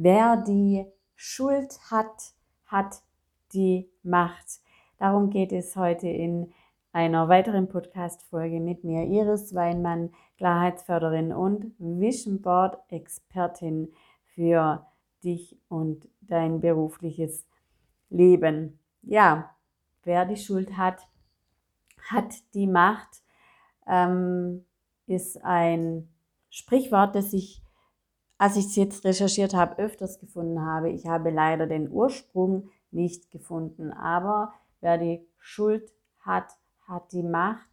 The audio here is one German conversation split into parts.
Wer die Schuld hat, hat die Macht. Darum geht es heute in einer weiteren Podcast-Folge mit mir, Iris Weinmann, Klarheitsförderin und Vision Board Expertin für dich und dein berufliches Leben. Ja, wer die Schuld hat, hat die Macht, ähm, ist ein Sprichwort, das ich, als ich es jetzt recherchiert habe, öfters gefunden habe. Ich habe leider den Ursprung nicht gefunden, aber wer die Schuld hat, hat die Macht.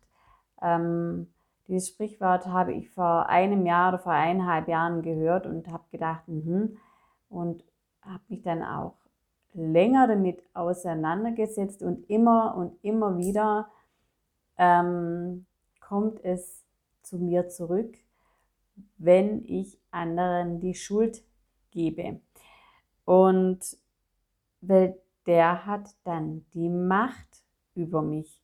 Ähm, dieses Sprichwort habe ich vor einem Jahr oder vor eineinhalb Jahren gehört und habe gedacht, mh, und habe mich dann auch länger damit auseinandergesetzt und immer und immer wieder ähm, kommt es zu mir zurück, wenn ich anderen die Schuld gebe. Und weil der hat dann die Macht über mich.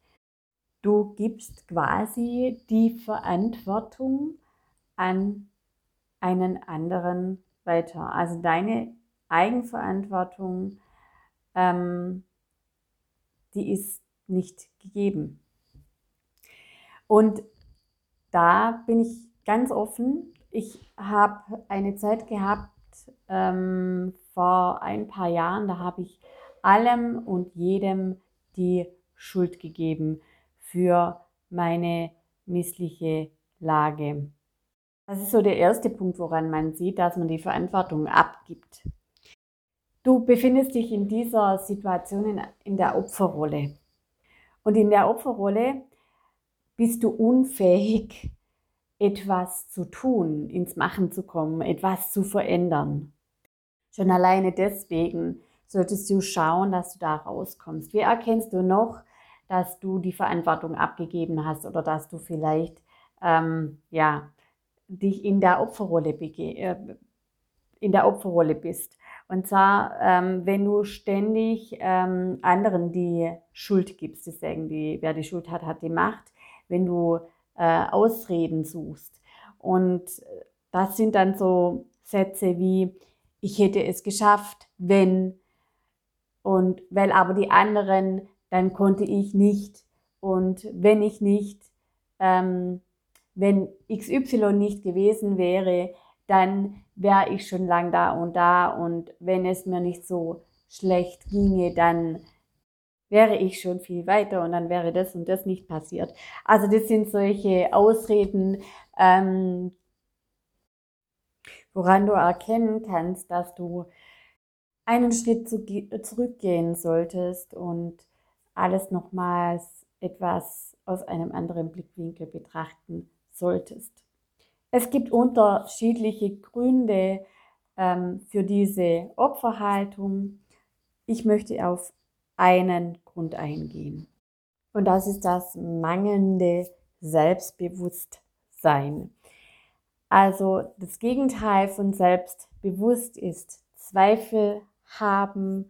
Du gibst quasi die Verantwortung an einen anderen weiter. Also deine Eigenverantwortung, ähm, die ist nicht gegeben. Und da bin ich ganz offen. Ich habe eine Zeit gehabt ähm, vor ein paar Jahren, da habe ich allem und jedem die Schuld gegeben für meine missliche Lage. Das ist so der erste Punkt, woran man sieht, dass man die Verantwortung abgibt. Du befindest dich in dieser Situation in, in der Opferrolle. Und in der Opferrolle bist du unfähig, etwas zu tun, ins Machen zu kommen, etwas zu verändern. Schon alleine deswegen solltest du schauen, dass du da rauskommst. Wie erkennst du noch, dass du die Verantwortung abgegeben hast oder dass du vielleicht ähm, ja, dich in der Opferrolle äh, in der Opferrolle bist. Und zwar, ähm, wenn du ständig ähm, anderen die Schuld gibst, deswegen die, wer die Schuld hat, hat die Macht. Wenn du äh, Ausreden suchst. Und das sind dann so Sätze wie, ich hätte es geschafft, wenn, und weil aber die anderen, dann konnte ich nicht. Und wenn ich nicht, ähm, wenn XY nicht gewesen wäre, dann wäre ich schon lang da und da. Und wenn es mir nicht so schlecht ginge, dann wäre ich schon viel weiter und dann wäre das und das nicht passiert. Also das sind solche Ausreden, ähm, woran du erkennen kannst, dass du einen Schritt zu, zurückgehen solltest und alles nochmals etwas aus einem anderen Blickwinkel betrachten solltest. Es gibt unterschiedliche Gründe ähm, für diese Opferhaltung. Ich möchte auf einen Grund eingehen. Und das ist das mangelnde Selbstbewusstsein. Also das Gegenteil von selbstbewusst ist Zweifel haben,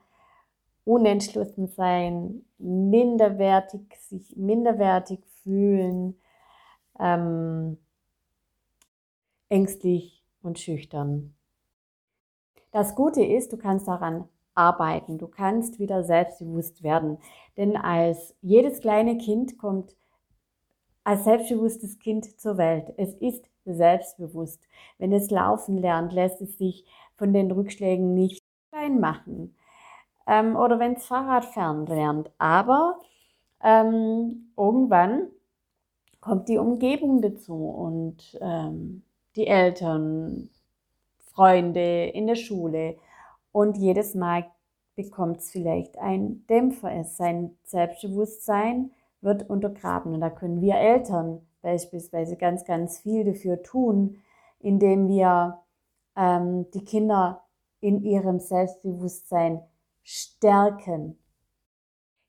unentschlossen sein, minderwertig, sich minderwertig fühlen, ähm, ängstlich und schüchtern. Das Gute ist, du kannst daran arbeiten. Du kannst wieder selbstbewusst werden. Denn als jedes kleine Kind kommt als selbstbewusstes Kind zur Welt. Es ist selbstbewusst. Wenn es laufen lernt, lässt es sich von den Rückschlägen nicht klein machen. Ähm, oder wenn es Fahrradfahren lernt. Aber ähm, irgendwann kommt die Umgebung dazu und ähm, die Eltern, Freunde in der Schule und jedes Mal bekommt es vielleicht ein Dämpfer. Es sein Selbstbewusstsein wird untergraben. Und da können wir Eltern beispielsweise ganz, ganz viel dafür tun, indem wir ähm, die Kinder in ihrem Selbstbewusstsein stärken.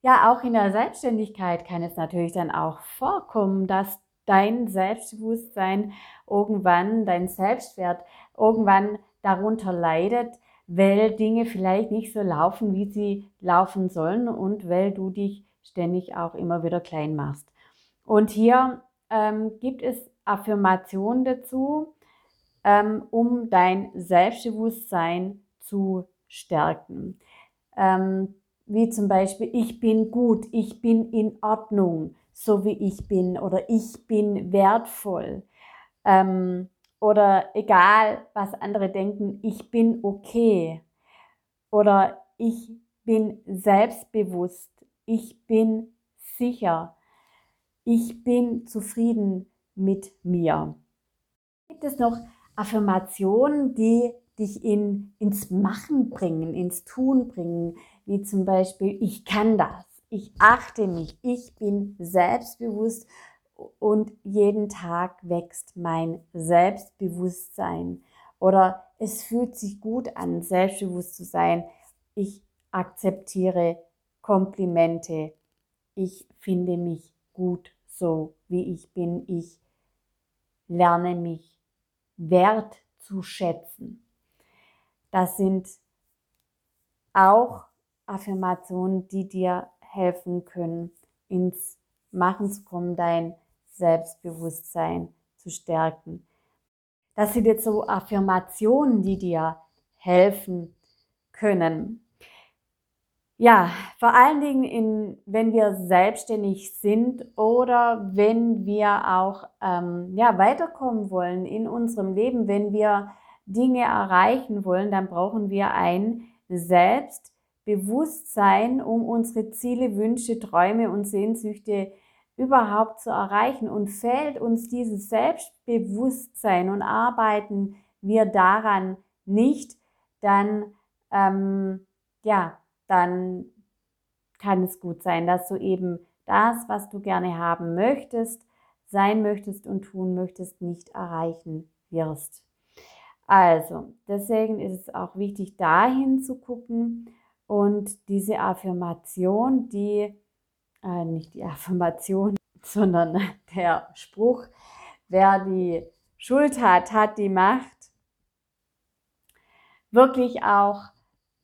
Ja, auch in der Selbstständigkeit kann es natürlich dann auch vorkommen, dass dein Selbstbewusstsein irgendwann, dein Selbstwert irgendwann darunter leidet, weil Dinge vielleicht nicht so laufen, wie sie laufen sollen und weil du dich ständig auch immer wieder klein machst. Und hier ähm, gibt es Affirmationen dazu, ähm, um dein Selbstbewusstsein zu stärken. Ähm, wie zum Beispiel, ich bin gut, ich bin in Ordnung, so wie ich bin, oder ich bin wertvoll. Ähm, oder egal, was andere denken, ich bin okay. Oder ich bin selbstbewusst, ich bin sicher, ich bin zufrieden mit mir. Gibt es noch Affirmationen, die dich in, ins Machen bringen, ins Tun bringen, wie zum Beispiel, ich kann das, ich achte mich, ich bin selbstbewusst und jeden Tag wächst mein Selbstbewusstsein. Oder es fühlt sich gut an, selbstbewusst zu sein. Ich akzeptiere Komplimente. Ich finde mich gut so, wie ich bin. Ich lerne mich wert zu schätzen. Das sind auch Affirmationen, die dir helfen können, ins Machen zu kommen, dein Selbstbewusstsein zu stärken. Das sind jetzt so Affirmationen, die dir helfen können. Ja, vor allen Dingen, in, wenn wir selbstständig sind oder wenn wir auch ähm, ja, weiterkommen wollen in unserem Leben, wenn wir Dinge erreichen wollen, dann brauchen wir ein Selbstbewusstsein, um unsere Ziele, Wünsche, Träume und Sehnsüchte überhaupt zu erreichen. Und fehlt uns dieses Selbstbewusstsein und arbeiten wir daran nicht, dann ähm, ja, dann kann es gut sein, dass du eben das, was du gerne haben möchtest, sein möchtest und tun möchtest, nicht erreichen wirst. Also, deswegen ist es auch wichtig, dahin zu gucken und diese Affirmation, die, äh, nicht die Affirmation, sondern der Spruch, wer die Schuld hat, hat die Macht, wirklich auch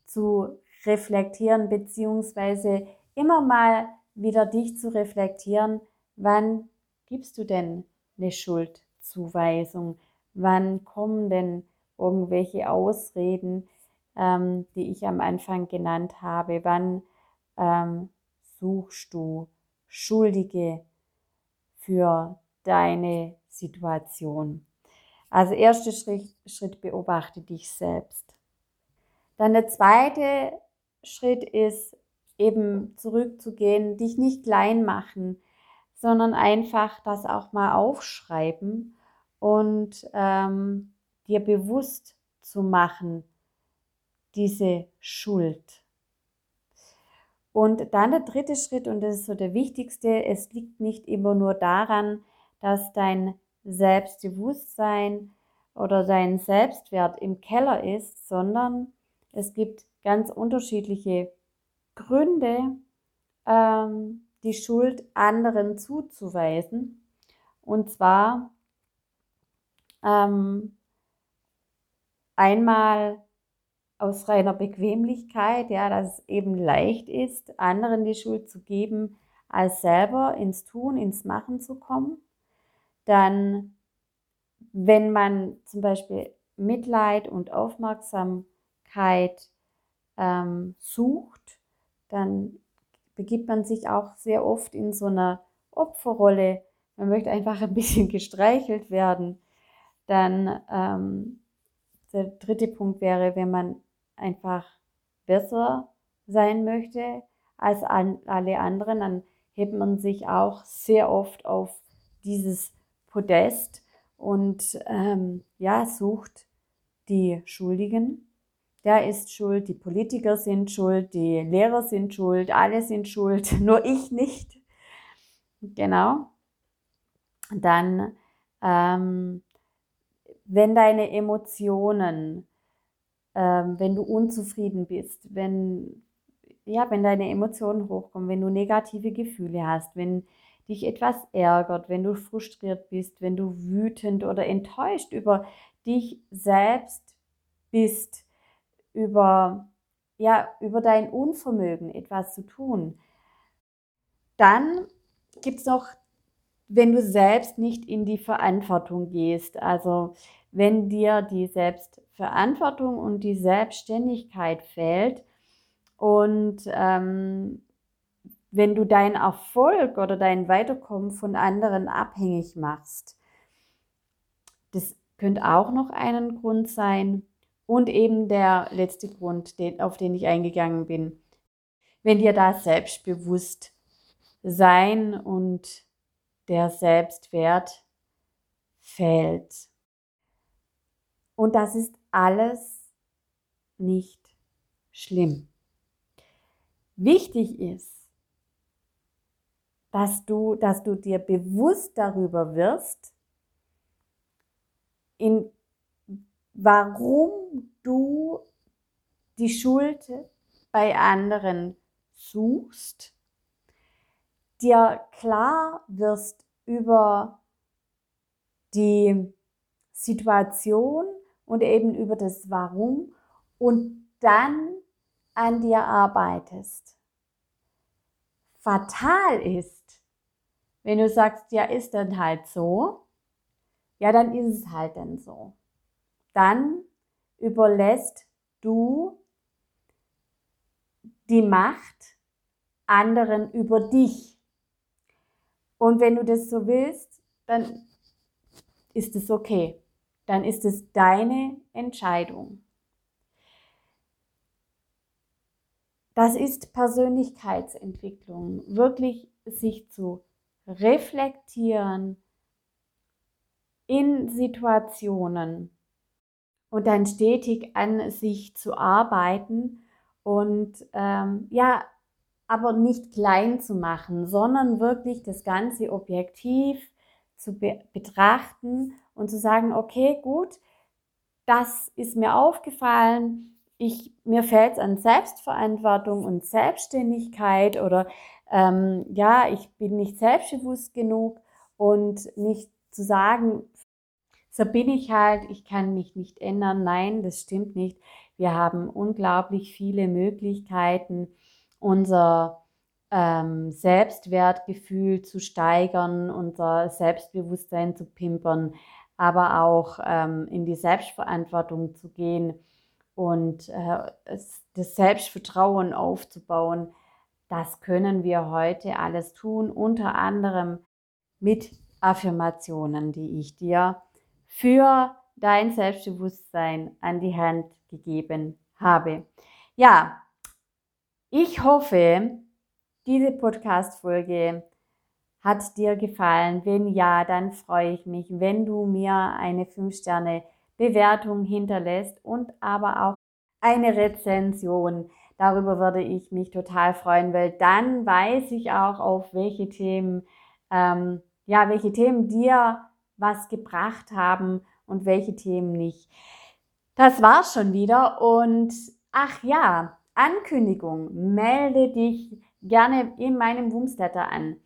zu reflektieren, beziehungsweise immer mal wieder dich zu reflektieren, wann gibst du denn eine Schuldzuweisung? Wann kommen denn irgendwelche Ausreden, ähm, die ich am Anfang genannt habe? Wann ähm, suchst du Schuldige für deine Situation? Also erster Schritt, Schritt beobachte dich selbst. Dann der zweite Schritt ist eben zurückzugehen, dich nicht klein machen, sondern einfach das auch mal aufschreiben und ähm, dir bewusst zu machen, diese Schuld. Und dann der dritte Schritt, und das ist so der wichtigste, es liegt nicht immer nur daran, dass dein Selbstbewusstsein oder dein Selbstwert im Keller ist, sondern es gibt ganz unterschiedliche Gründe, ähm, die Schuld anderen zuzuweisen. Und zwar ähm, einmal aus reiner Bequemlichkeit, ja, dass es eben leicht ist, anderen die Schuld zu geben, als selber ins Tun, ins Machen zu kommen. Dann, wenn man zum Beispiel Mitleid und Aufmerksamkeit ähm, sucht, dann begibt man sich auch sehr oft in so einer Opferrolle. Man möchte einfach ein bisschen gestreichelt werden. Dann ähm, der dritte Punkt wäre, wenn man einfach besser sein möchte als an, alle anderen, dann hebt man sich auch sehr oft auf dieses Podest und ähm, ja, sucht die Schuldigen der ist schuld, die Politiker sind schuld, die Lehrer sind schuld, alle sind schuld, nur ich nicht. Genau. Dann, ähm, wenn deine Emotionen, ähm, wenn du unzufrieden bist, wenn, ja, wenn deine Emotionen hochkommen, wenn du negative Gefühle hast, wenn dich etwas ärgert, wenn du frustriert bist, wenn du wütend oder enttäuscht über dich selbst bist, über, ja, über dein Unvermögen etwas zu tun. Dann gibt es noch wenn du selbst nicht in die Verantwortung gehst. Also wenn dir die Selbstverantwortung und die Selbstständigkeit fehlt und ähm, wenn du deinen Erfolg oder dein Weiterkommen von anderen abhängig machst. Das könnte auch noch einen Grund sein. Und eben der letzte Grund, auf den ich eingegangen bin. Wenn dir da selbstbewusst sein und der Selbstwert fehlt. Und das ist alles nicht schlimm. Wichtig ist, dass du, dass du dir bewusst darüber wirst, in warum du die Schuld bei anderen suchst, dir klar wirst über die Situation und eben über das Warum und dann an dir arbeitest. Fatal ist, wenn du sagst, ja, ist dann halt so, ja, dann ist es halt dann so. Dann überlässt du die Macht anderen über dich. Und wenn du das so willst, dann ist es okay. Dann ist es deine Entscheidung. Das ist Persönlichkeitsentwicklung, wirklich sich zu reflektieren in Situationen und dann stetig an sich zu arbeiten und ähm, ja, aber nicht klein zu machen, sondern wirklich das Ganze objektiv zu be betrachten und zu sagen, okay, gut, das ist mir aufgefallen, ich, mir fällt es an Selbstverantwortung und Selbstständigkeit oder ähm, ja, ich bin nicht selbstbewusst genug und nicht zu sagen, so bin ich halt, ich kann mich nicht ändern. Nein, das stimmt nicht. Wir haben unglaublich viele Möglichkeiten, unser ähm, Selbstwertgefühl zu steigern, unser Selbstbewusstsein zu pimpern, aber auch ähm, in die Selbstverantwortung zu gehen und äh, das Selbstvertrauen aufzubauen. Das können wir heute alles tun, unter anderem mit Affirmationen, die ich dir für dein Selbstbewusstsein an die Hand gegeben habe. Ja, ich hoffe, diese Podcast-Folge hat dir gefallen. Wenn ja, dann freue ich mich, wenn du mir eine 5-Sterne Bewertung hinterlässt und aber auch eine Rezension. Darüber würde ich mich total freuen, weil dann weiß ich auch, auf welche Themen, ähm, ja, welche Themen dir was gebracht haben und welche Themen nicht. Das war's schon wieder und ach ja, Ankündigung, melde dich gerne in meinem Woomsletter an.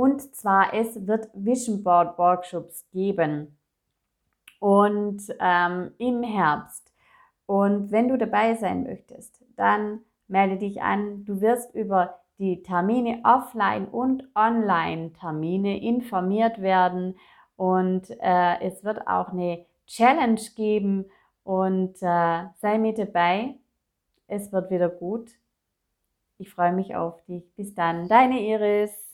Und zwar, es wird Vision Board Workshops geben und ähm, im Herbst. Und wenn du dabei sein möchtest, dann melde dich an. Du wirst über die Termine offline und online Termine informiert werden und äh, es wird auch eine Challenge geben und äh, sei mit dabei. Es wird wieder gut. Ich freue mich auf dich. Bis dann, deine Iris.